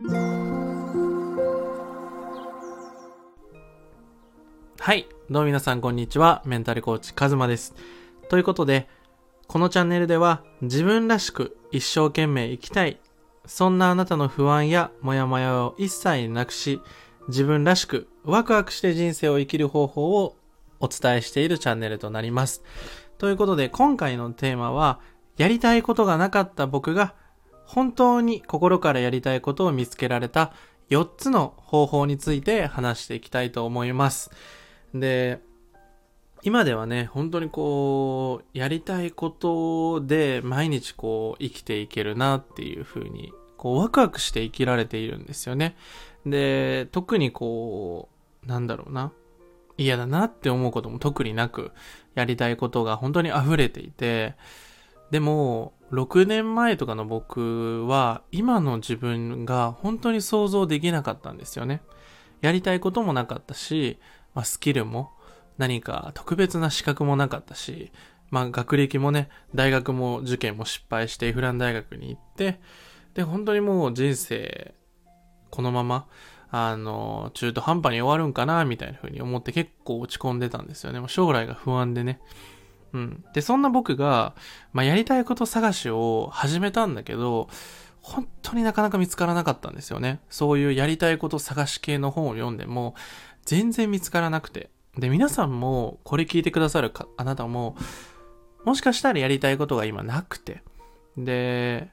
はい。どうも皆さんこんにちは。メンタルコーチカズマです。ということで、このチャンネルでは自分らしく一生懸命生きたい。そんなあなたの不安やモヤモヤを一切なくし、自分らしくワクワクして人生を生きる方法をお伝えしているチャンネルとなります。ということで今回のテーマは、やりたいことがなかった僕が本当に心からやりたいことを見つけられた4つの方法について話していきたいと思います。で、今ではね、本当にこう、やりたいことで毎日こう生きていけるなっていう風に、こうワクワクして生きられているんですよね。で、特にこう、なんだろうな。嫌だなって思うことも特になく、やりたいことが本当に溢れていて、でも、6年前とかの僕は、今の自分が本当に想像できなかったんですよね。やりたいこともなかったし、まあ、スキルも何か特別な資格もなかったし、まあ学歴もね、大学も受験も失敗してフラン大学に行って、で、本当にもう人生、このまま、あの、中途半端に終わるんかな、みたいな風に思って結構落ち込んでたんですよね。もう将来が不安でね。うん。で、そんな僕が、まあ、やりたいこと探しを始めたんだけど、本当になかなか見つからなかったんですよね。そういうやりたいこと探し系の本を読んでも、全然見つからなくて。で、皆さんも、これ聞いてくださるかあなたも、もしかしたらやりたいことが今なくて。で、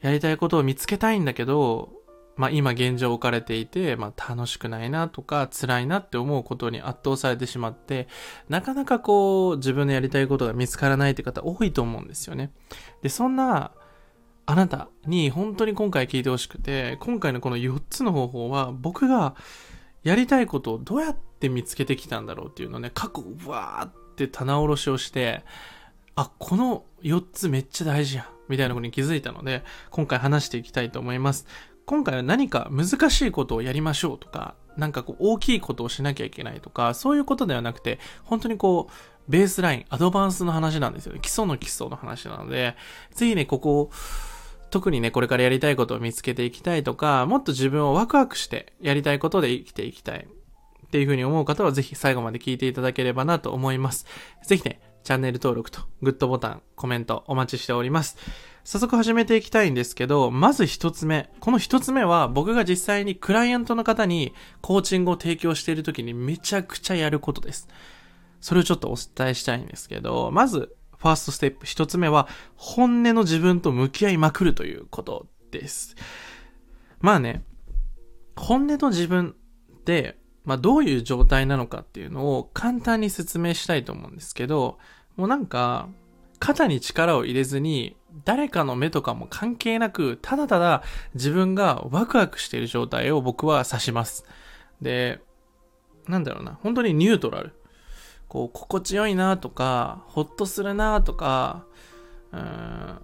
やりたいことを見つけたいんだけど、まあ今現状置かれていて、まあ楽しくないなとか辛いなって思うことに圧倒されてしまって、なかなかこう自分のやりたいことが見つからないって方多いと思うんですよね。で、そんなあなたに本当に今回聞いてほしくて、今回のこの4つの方法は僕がやりたいことをどうやって見つけてきたんだろうっていうのをね、過去うわーって棚卸しをして、あ、この4つめっちゃ大事やん。みたいなことに気づいたので、今回話していきたいと思います。今回は何か難しいことをやりましょうとか、なんかこう大きいことをしなきゃいけないとか、そういうことではなくて、本当にこう、ベースライン、アドバンスの話なんですよね。基礎の基礎の話なので、ぜひね、ここを、特にね、これからやりたいことを見つけていきたいとか、もっと自分をワクワクしてやりたいことで生きていきたいっていうふうに思う方はぜひ最後まで聞いていただければなと思います。ぜひね、チャンネル登録とグッドボタン、コメントお待ちしております。早速始めていきたいんですけど、まず一つ目。この一つ目は僕が実際にクライアントの方にコーチングを提供している時にめちゃくちゃやることです。それをちょっとお伝えしたいんですけど、まず、ファーストステップ一つ目は、本音の自分と向き合いまくるということです。まあね、本音の自分って、まあどういう状態なのかっていうのを簡単に説明したいと思うんですけど、もうなんか、肩に力を入れずに、誰かの目とかも関係なく、ただただ自分がワクワクしている状態を僕は指します。で、なんだろうな、本当にニュートラル。こう、心地よいなとか、ほっとするなとか、うん、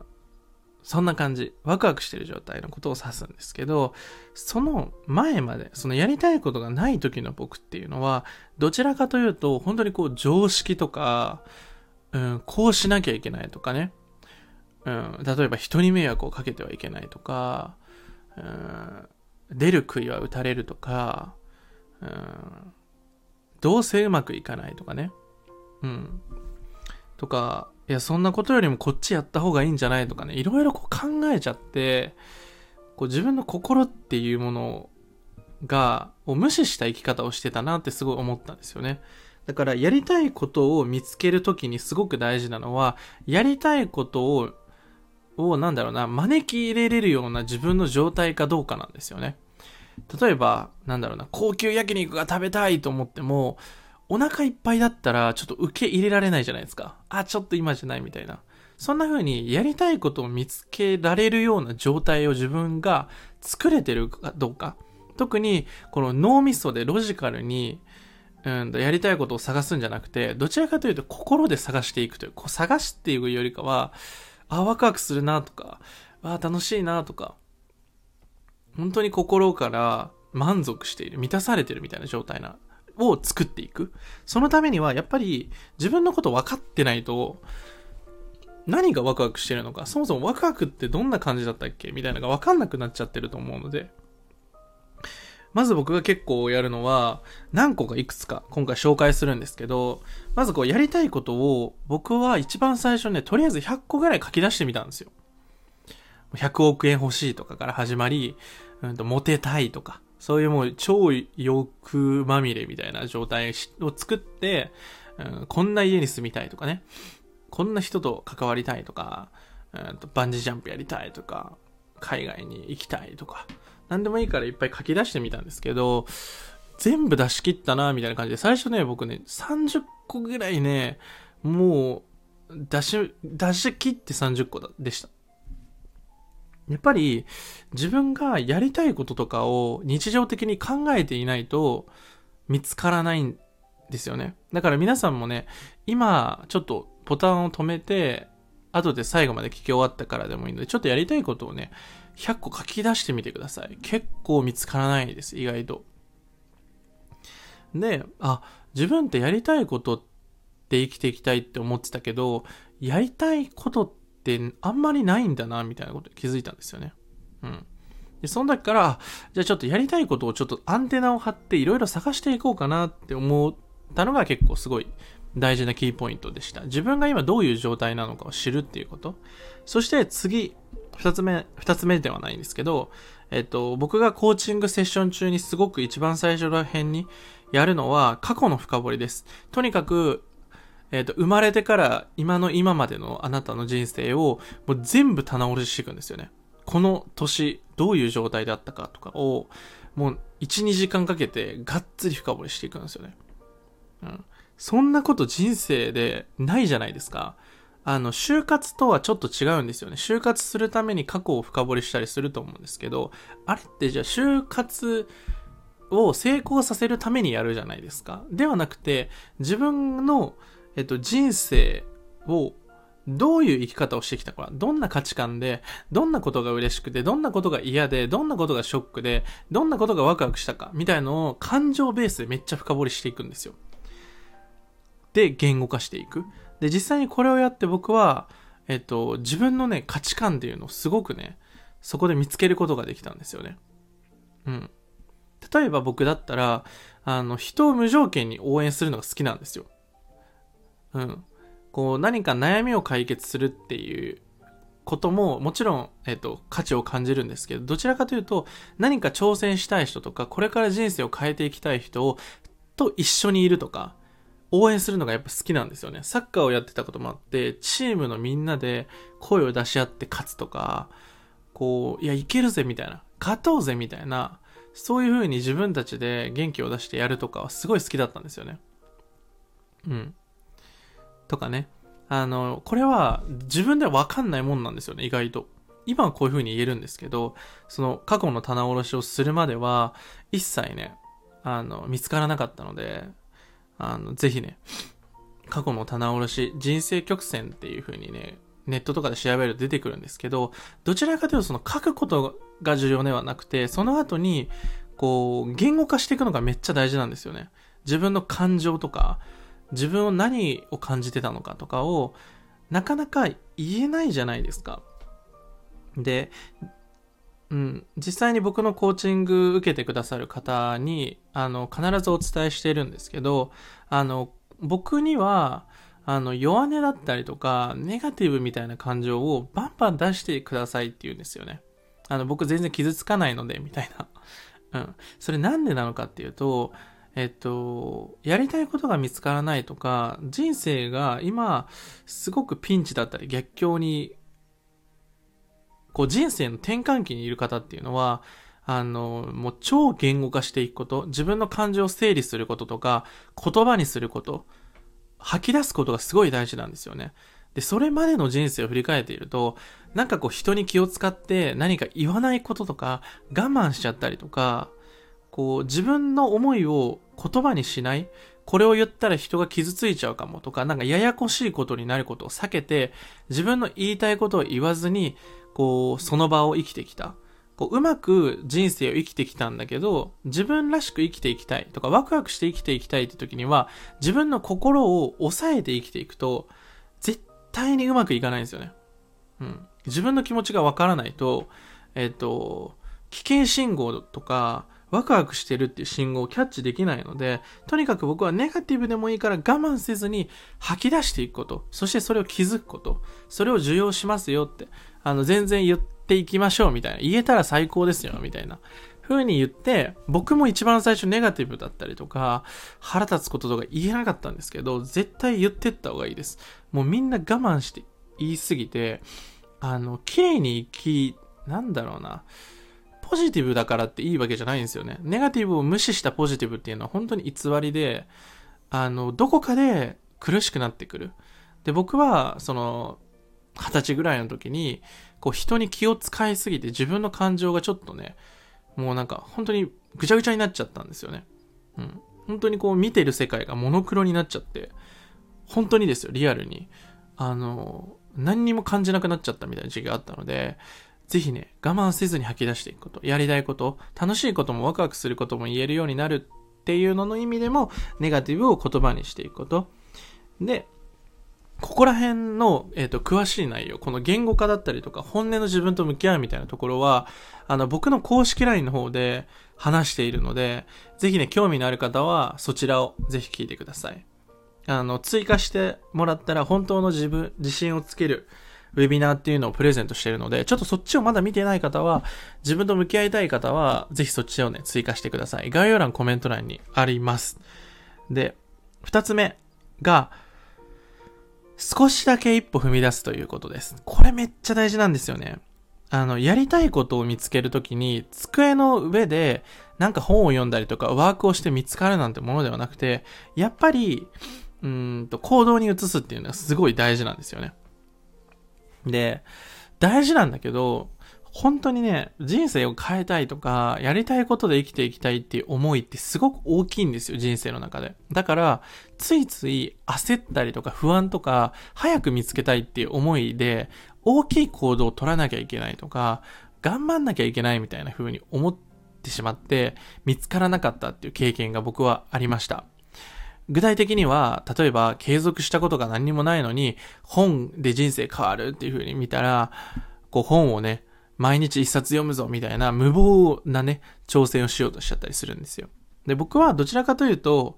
そんな感じ。ワクワクしている状態のことを指すんですけど、その前まで、そのやりたいことがない時の僕っていうのは、どちらかというと、本当にこう、常識とか、うん、こうしなきゃいけないとかね。うん、例えば人に迷惑をかけてはいけないとか、うん、出る杭は打たれるとか、うん、どうせうまくいかないとかね。うん。とか、いや、そんなことよりもこっちやった方がいいんじゃないとかね、いろいろこう考えちゃって、こう自分の心っていうものが、を無視した生き方をしてたなってすごい思ったんですよね。だから、やりたいことを見つけるときにすごく大事なのは、やりたいことをを、なんだろうな、招き入れれるような自分の状態かどうかなんですよね。例えば、なんだろうな、高級焼肉が食べたいと思っても、お腹いっぱいだったら、ちょっと受け入れられないじゃないですか。あ、ちょっと今じゃないみたいな。そんな風にやりたいことを見つけられるような状態を自分が作れてるかどうか。特に、この脳みそでロジカルに、うん、やりたいことを探すんじゃなくて、どちらかというと心で探していくという、こう探すっていうよりかは、あ、ワクワクするなとか、あ、楽しいなとか、本当に心から満足している、満たされてるみたいな状態な、を作っていく。そのためには、やっぱり自分のこと分かってないと、何がワクワクしてるのか、そもそもワクワクってどんな感じだったっけみたいなのがわかんなくなっちゃってると思うので、まず僕が結構やるのは、何個かいくつか今回紹介するんですけど、まずこうやりたいことを僕は一番最初ね、とりあえず100個ぐらい書き出してみたんですよ。100億円欲しいとかから始まり、うんと、モテたいとか、そういうもう超欲まみれみたいな状態を作って、うん、こんな家に住みたいとかね。こんな人と関わりたいとか、うんと、バンジージャンプやりたいとか、海外に行きたいとか、何でもいいからいっぱい書き出してみたんですけど、全部出し切ったな、みたいな感じで、最初ね、僕ね、30個ぐらいね、もう、出し、出し切って30個でした。やっぱり、自分がやりたいこととかを日常的に考えていないと見つからないんですよね。だから皆さんもね、今、ちょっとボタンを止めて、後で最後まで聞き終わったからでもいいので、ちょっとやりたいことをね、100個書き出してみてください。結構見つからないです、意外と。で、あ、自分ってやりたいことって生きていきたいって思ってたけど、やりたいことってあんまりないんだな、みたいなことに気づいたんですよね。うん。で、その時から、じゃあちょっとやりたいことをちょっとアンテナを張っていろいろ探していこうかなって思ったのが結構すごい大事なキーポイントでした。自分が今どういう状態なのかを知るっていうこと。そして次、二つ目、二つ目ではないんですけど、えっと、僕がコーチングセッション中にすごく一番最初ら辺にやるのは過去の深掘りです。とにかく、えっと、生まれてから今の今までのあなたの人生をもう全部棚卸ししていくんですよね。この年、どういう状態であったかとかを、もう1、2時間かけてがっつり深掘りしていくんですよね。うん。そんなこと人生でないじゃないですか。あの、就活とはちょっと違うんですよね。就活するために過去を深掘りしたりすると思うんですけど、あれってじゃあ就活を成功させるためにやるじゃないですか。ではなくて、自分の、えっと、人生をどういう生き方をしてきたか、どんな価値観で、どんなことが嬉しくて、どんなことが嫌で、どんなことがショックで、どんなことがワクワクしたか、みたいのを感情ベースでめっちゃ深掘りしていくんですよ。で、言語化していく。で、実際にこれをやって僕は、えっと、自分のね、価値観っていうのをすごくね、そこで見つけることができたんですよね。うん。例えば僕だったら、あの、人を無条件に応援するのが好きなんですよ。うん。こう、何か悩みを解決するっていうことも、もちろん、えっと、価値を感じるんですけど、どちらかというと、何か挑戦したい人とか、これから人生を変えていきたい人を、と一緒にいるとか、応援するのがやっぱ好きなんですよね。サッカーをやってたこともあって、チームのみんなで声を出し合って勝つとか、こう、いや、いけるぜみたいな、勝とうぜみたいな、そういう風に自分たちで元気を出してやるとかはすごい好きだったんですよね。うん。とかね。あの、これは自分ではわかんないもんなんですよね、意外と。今はこういう風に言えるんですけど、その過去の棚卸しをするまでは、一切ね、あの、見つからなかったので、あの、ぜひね、過去の棚卸し、人生曲線っていう風にね、ネットとかで調べると出てくるんですけど、どちらかというとその書くことが重要ではなくて、その後に、こう、言語化していくのがめっちゃ大事なんですよね。自分の感情とか、自分を何を感じてたのかとかを、なかなか言えないじゃないですか。で、うん、実際に僕のコーチング受けてくださる方に、あの、必ずお伝えしているんですけど、あの、僕には、あの、弱音だったりとか、ネガティブみたいな感情をバンバン出してくださいって言うんですよね。あの、僕全然傷つかないので、みたいな。うん。それなんでなのかっていうと、えっと、やりたいことが見つからないとか、人生が今、すごくピンチだったり逆境にこう人生の転換期にいる方っていうのは、あの、もう超言語化していくこと、自分の感情を整理することとか、言葉にすること、吐き出すことがすごい大事なんですよね。で、それまでの人生を振り返っていると、なんかこう人に気を使って何か言わないこととか、我慢しちゃったりとか、こう自分の思いを言葉にしない、これを言ったら人が傷ついちゃうかもとか、なんかややこしいことになることを避けて、自分の言いたいことを言わずに、こう、その場を生きてきた。こう、うまく人生を生きてきたんだけど、自分らしく生きていきたいとか、ワクワクして生きていきたいって時には、自分の心を抑えて生きていくと、絶対にうまくいかないんですよね。うん。自分の気持ちがわからないと、えっ、と、危険信号とか、ワクワクしてるっていう信号をキャッチできないので、とにかく僕はネガティブでもいいから我慢せずに吐き出していくこと、そしてそれを気づくこと、それを受容しますよって、あの、全然言っていきましょうみたいな、言えたら最高ですよみたいな。風に言って、僕も一番最初ネガティブだったりとか、腹立つこととか言えなかったんですけど、絶対言ってった方がいいです。もうみんな我慢して言いすぎて、あの、綺麗に生き、なんだろうな。ポジティブだからっていいわけじゃないんですよね。ネガティブを無視したポジティブっていうのは本当に偽りで、あの、どこかで苦しくなってくる。で、僕は、その、二十歳ぐらいの時に、こう人に気を使いすぎて自分の感情がちょっとね、もうなんか本当にぐちゃぐちゃになっちゃったんですよね。うん。本当にこう見てる世界がモノクロになっちゃって、本当にですよ、リアルに。あの、何にも感じなくなっちゃったみたいな時期があったので、ぜひね、我慢せずに吐き出していくこと、やりたいこと、楽しいこともワクワクすることも言えるようになるっていうのの意味でも、ネガティブを言葉にしていくこと。で、ここら辺の、え、ー、と、詳しい内容、この言語化だったりとか、本音の自分と向き合うみたいなところは、あの、僕の公式 LINE の方で話しているので、ぜひね、興味のある方は、そちらをぜひ聞いてください。あの、追加してもらったら、本当の自分、自信をつける、ウェビナーっていうのをプレゼントしているので、ちょっとそっちをまだ見てない方は、自分と向き合いたい方は、ぜひそっちをね、追加してください。概要欄、コメント欄にあります。で、二つ目が、少しだけ一歩踏み出すということです。これめっちゃ大事なんですよね。あの、やりたいことを見つけるときに、机の上でなんか本を読んだりとかワークをして見つかるなんてものではなくて、やっぱり、うんと、行動に移すっていうのはすごい大事なんですよね。で、大事なんだけど、本当にね、人生を変えたいとか、やりたいことで生きていきたいっていう思いってすごく大きいんですよ、人生の中で。だから、ついつい焦ったりとか不安とか、早く見つけたいっていう思いで、大きい行動を取らなきゃいけないとか、頑張んなきゃいけないみたいな風に思ってしまって、見つからなかったっていう経験が僕はありました。具体的には、例えば継続したことが何にもないのに、本で人生変わるっていう風に見たら、こう本をね、毎日一冊読むぞみたいな無謀なね、挑戦をしようとしちゃったりするんですよ。で、僕はどちらかというと、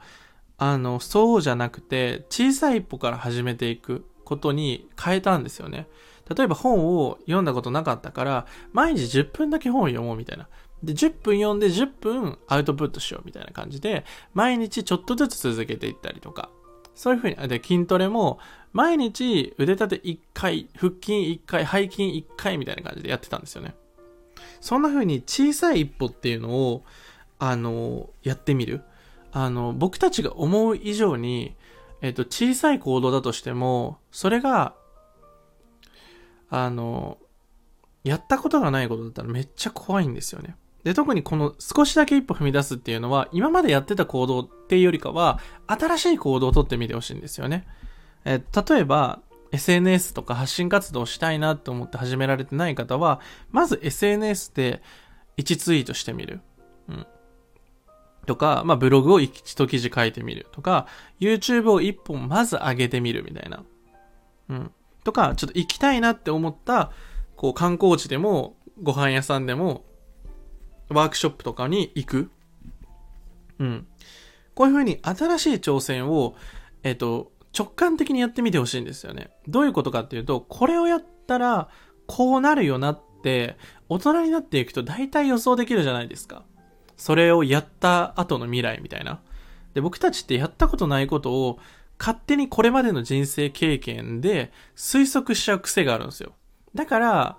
あの、そうじゃなくて、小さい一歩から始めていくことに変えたんですよね。例えば本を読んだことなかったから、毎日10分だけ本を読もうみたいな。で、10分読んで10分アウトプットしようみたいな感じで、毎日ちょっとずつ続けていったりとか、そういうふうに、で、筋トレも、毎日腕立て1回、腹筋1回、背筋1回みたいな感じでやってたんですよね。そんな風に小さい一歩っていうのを、あの、やってみる。あの、僕たちが思う以上に、えっと、小さい行動だとしても、それが、あの、やったことがないことだったらめっちゃ怖いんですよね。で、特にこの少しだけ一歩踏み出すっていうのは、今までやってた行動っていうよりかは、新しい行動をとってみてほしいんですよね。え例えば、SNS とか発信活動したいなと思って始められてない方は、まず SNS で1ツイートしてみる。うん。とか、まあ、ブログを1記事書いてみるとか、YouTube を1本まず上げてみるみたいな。うん。とか、ちょっと行きたいなって思った、こう観光地でも、ご飯屋さんでも、ワークショップとかに行く。うん。こういうふうに新しい挑戦を、えっ、と、直感的にやってみてほしいんですよね。どういうことかっていうと、これをやったら、こうなるよなって、大人になっていくと大体予想できるじゃないですか。それをやった後の未来みたいな。で、僕たちってやったことないことを、勝手にこれまでの人生経験で推測しちゃう癖があるんですよ。だから、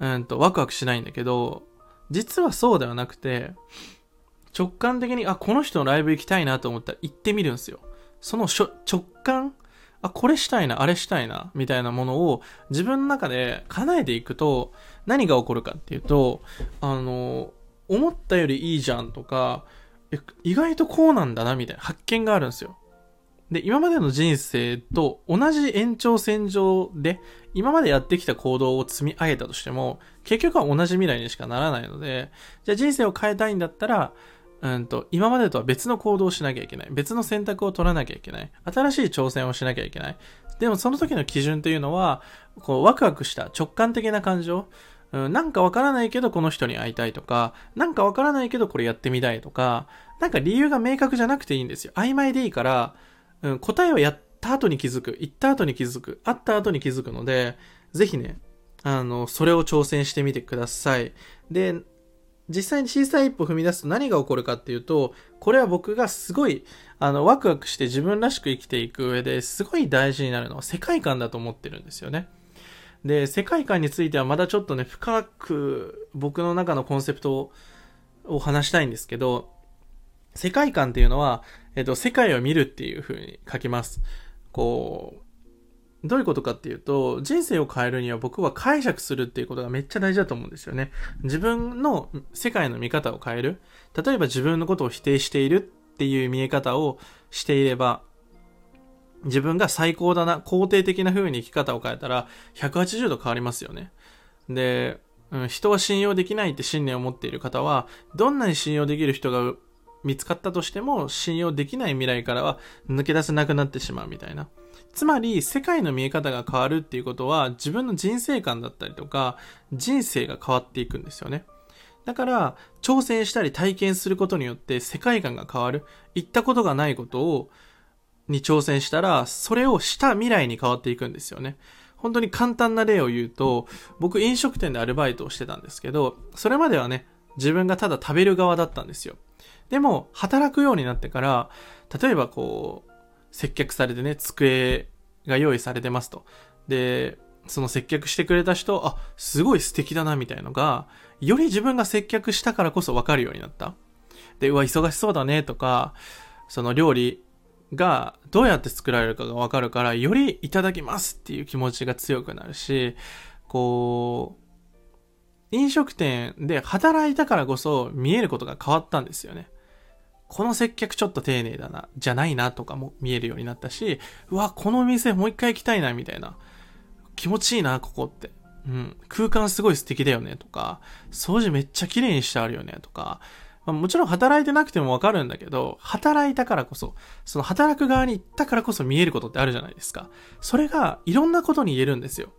うんと、ワクワクしないんだけど、実はそうではなくて、直感的に、あ、この人のライブ行きたいなと思ったら行ってみるんですよ。その直感、あ、これしたいな、あれしたいな、みたいなものを自分の中で叶えていくと、何が起こるかっていうと、あの、思ったよりいいじゃんとか、意外とこうなんだな、みたいな発見があるんですよ。で、今までの人生と同じ延長線上で、今までやってきた行動を積み上げたとしても、結局は同じ未来にしかならないので、じゃあ人生を変えたいんだったら、うんと、今までとは別の行動をしなきゃいけない。別の選択を取らなきゃいけない。新しい挑戦をしなきゃいけない。でもその時の基準というのは、こう、ワクワクした直感的な感情。うん、なんかわからないけどこの人に会いたいとか、なんかわからないけどこれやってみたいとか、なんか理由が明確じゃなくていいんですよ。曖昧でいいから、うん、答えをやった後に気づく、言った後に気づく、会った後に気づくので、ぜひね、あの、それを挑戦してみてください。で、実際に小さい一歩踏み出すと何が起こるかっていうと、これは僕がすごい、あの、ワクワクして自分らしく生きていく上ですごい大事になるのは世界観だと思ってるんですよね。で、世界観についてはまだちょっとね、深く僕の中のコンセプトを話したいんですけど、世界観っていうのは、えっと、世界を見るっていう風に書きます。こう、どういうことかっていうと、人生を変えるには僕は解釈するっていうことがめっちゃ大事だと思うんですよね。自分の世界の見方を変える。例えば自分のことを否定しているっていう見え方をしていれば、自分が最高だな、肯定的な風に生き方を変えたら、180度変わりますよね。で、うん、人は信用できないって信念を持っている方は、どんなに信用できる人が見つかったとしても、信用できない未来からは抜け出せなくなってしまうみたいな。つまり、世界の見え方が変わるっていうことは、自分の人生観だったりとか、人生が変わっていくんですよね。だから、挑戦したり体験することによって世界観が変わる。行ったことがないことを、に挑戦したら、それをした未来に変わっていくんですよね。本当に簡単な例を言うと、僕飲食店でアルバイトをしてたんですけど、それまではね、自分がただ食べる側だったんですよ。でも、働くようになってから、例えばこう、接客されてね、机が用意されてますと。で、その接客してくれた人、あ、すごい素敵だな、みたいのが、より自分が接客したからこそ分かるようになった。で、うわ、忙しそうだね、とか、その料理がどうやって作られるかが分かるから、よりいただきますっていう気持ちが強くなるし、こう、飲食店で働いたからこそ見えることが変わったんですよね。この接客ちょっと丁寧だな、じゃないなとかも見えるようになったし、うわ、この店もう一回行きたいな、みたいな。気持ちいいな、ここって。うん。空間すごい素敵だよね、とか、掃除めっちゃ綺麗にしてあるよね、とか。まあ、もちろん働いてなくてもわかるんだけど、働いたからこそ、その働く側に行ったからこそ見えることってあるじゃないですか。それがいろんなことに言えるんですよ。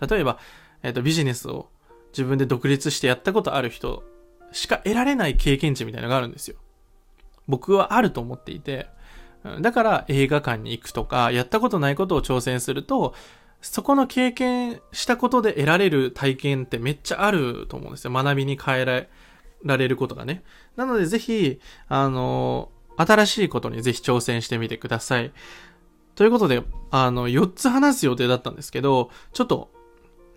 例えば、えっ、ー、と、ビジネスを自分で独立してやったことある人しか得られない経験値みたいなのがあるんですよ。僕はあると思っていて、だから映画館に行くとか、やったことないことを挑戦すると、そこの経験したことで得られる体験ってめっちゃあると思うんですよ。学びに変えられることがね。なのでぜひ、あの、新しいことにぜひ挑戦してみてください。ということで、あの、4つ話す予定だったんですけど、ちょっと、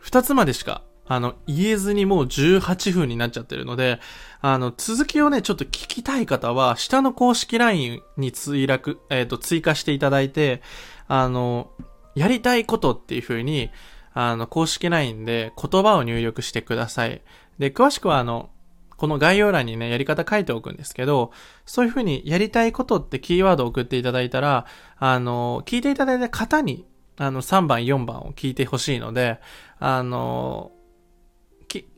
2つまでしかあの、言えずにもう18分になっちゃってるので、あの、続きをね、ちょっと聞きたい方は、下の公式 LINE に追落、えっ、ー、と、追加していただいて、あの、やりたいことっていう風に、あの、公式 LINE で言葉を入力してください。で、詳しくはあの、この概要欄にね、やり方書いておくんですけど、そういう風にやりたいことってキーワードを送っていただいたら、あの、聞いていただいた方に、あの、3番、4番を聞いてほしいので、あの、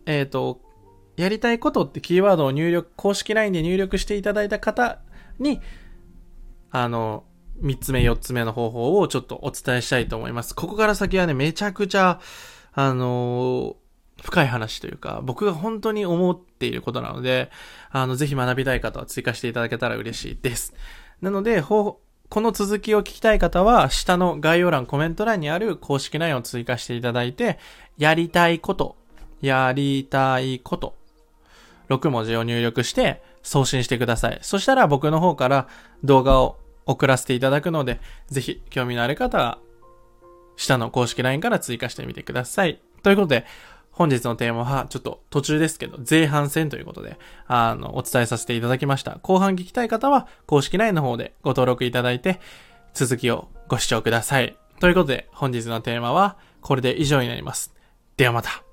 えっ、ー、と、やりたいことってキーワードを入力、公式 LINE で入力していただいた方に、あの、3つ目、4つ目の方法をちょっとお伝えしたいと思います。ここから先はね、めちゃくちゃ、あの深い話というか、僕が本当に思っていることなので、あの、ぜひ学びたい方は追加していただけたら嬉しいです。なので、この続きを聞きたい方は、下の概要欄、コメント欄にある公式 LINE を追加していただいて、やりたいことやりたいこと、6文字を入力して送信してください。そしたら僕の方から動画を送らせていただくので、ぜひ興味のある方は、下の公式 LINE から追加してみてください。ということで、本日のテーマは、ちょっと途中ですけど、前半戦ということで、あの、お伝えさせていただきました。後半聞きたい方は、公式 LINE の方でご登録いただいて、続きをご視聴ください。ということで、本日のテーマは、これで以上になります。ではまた。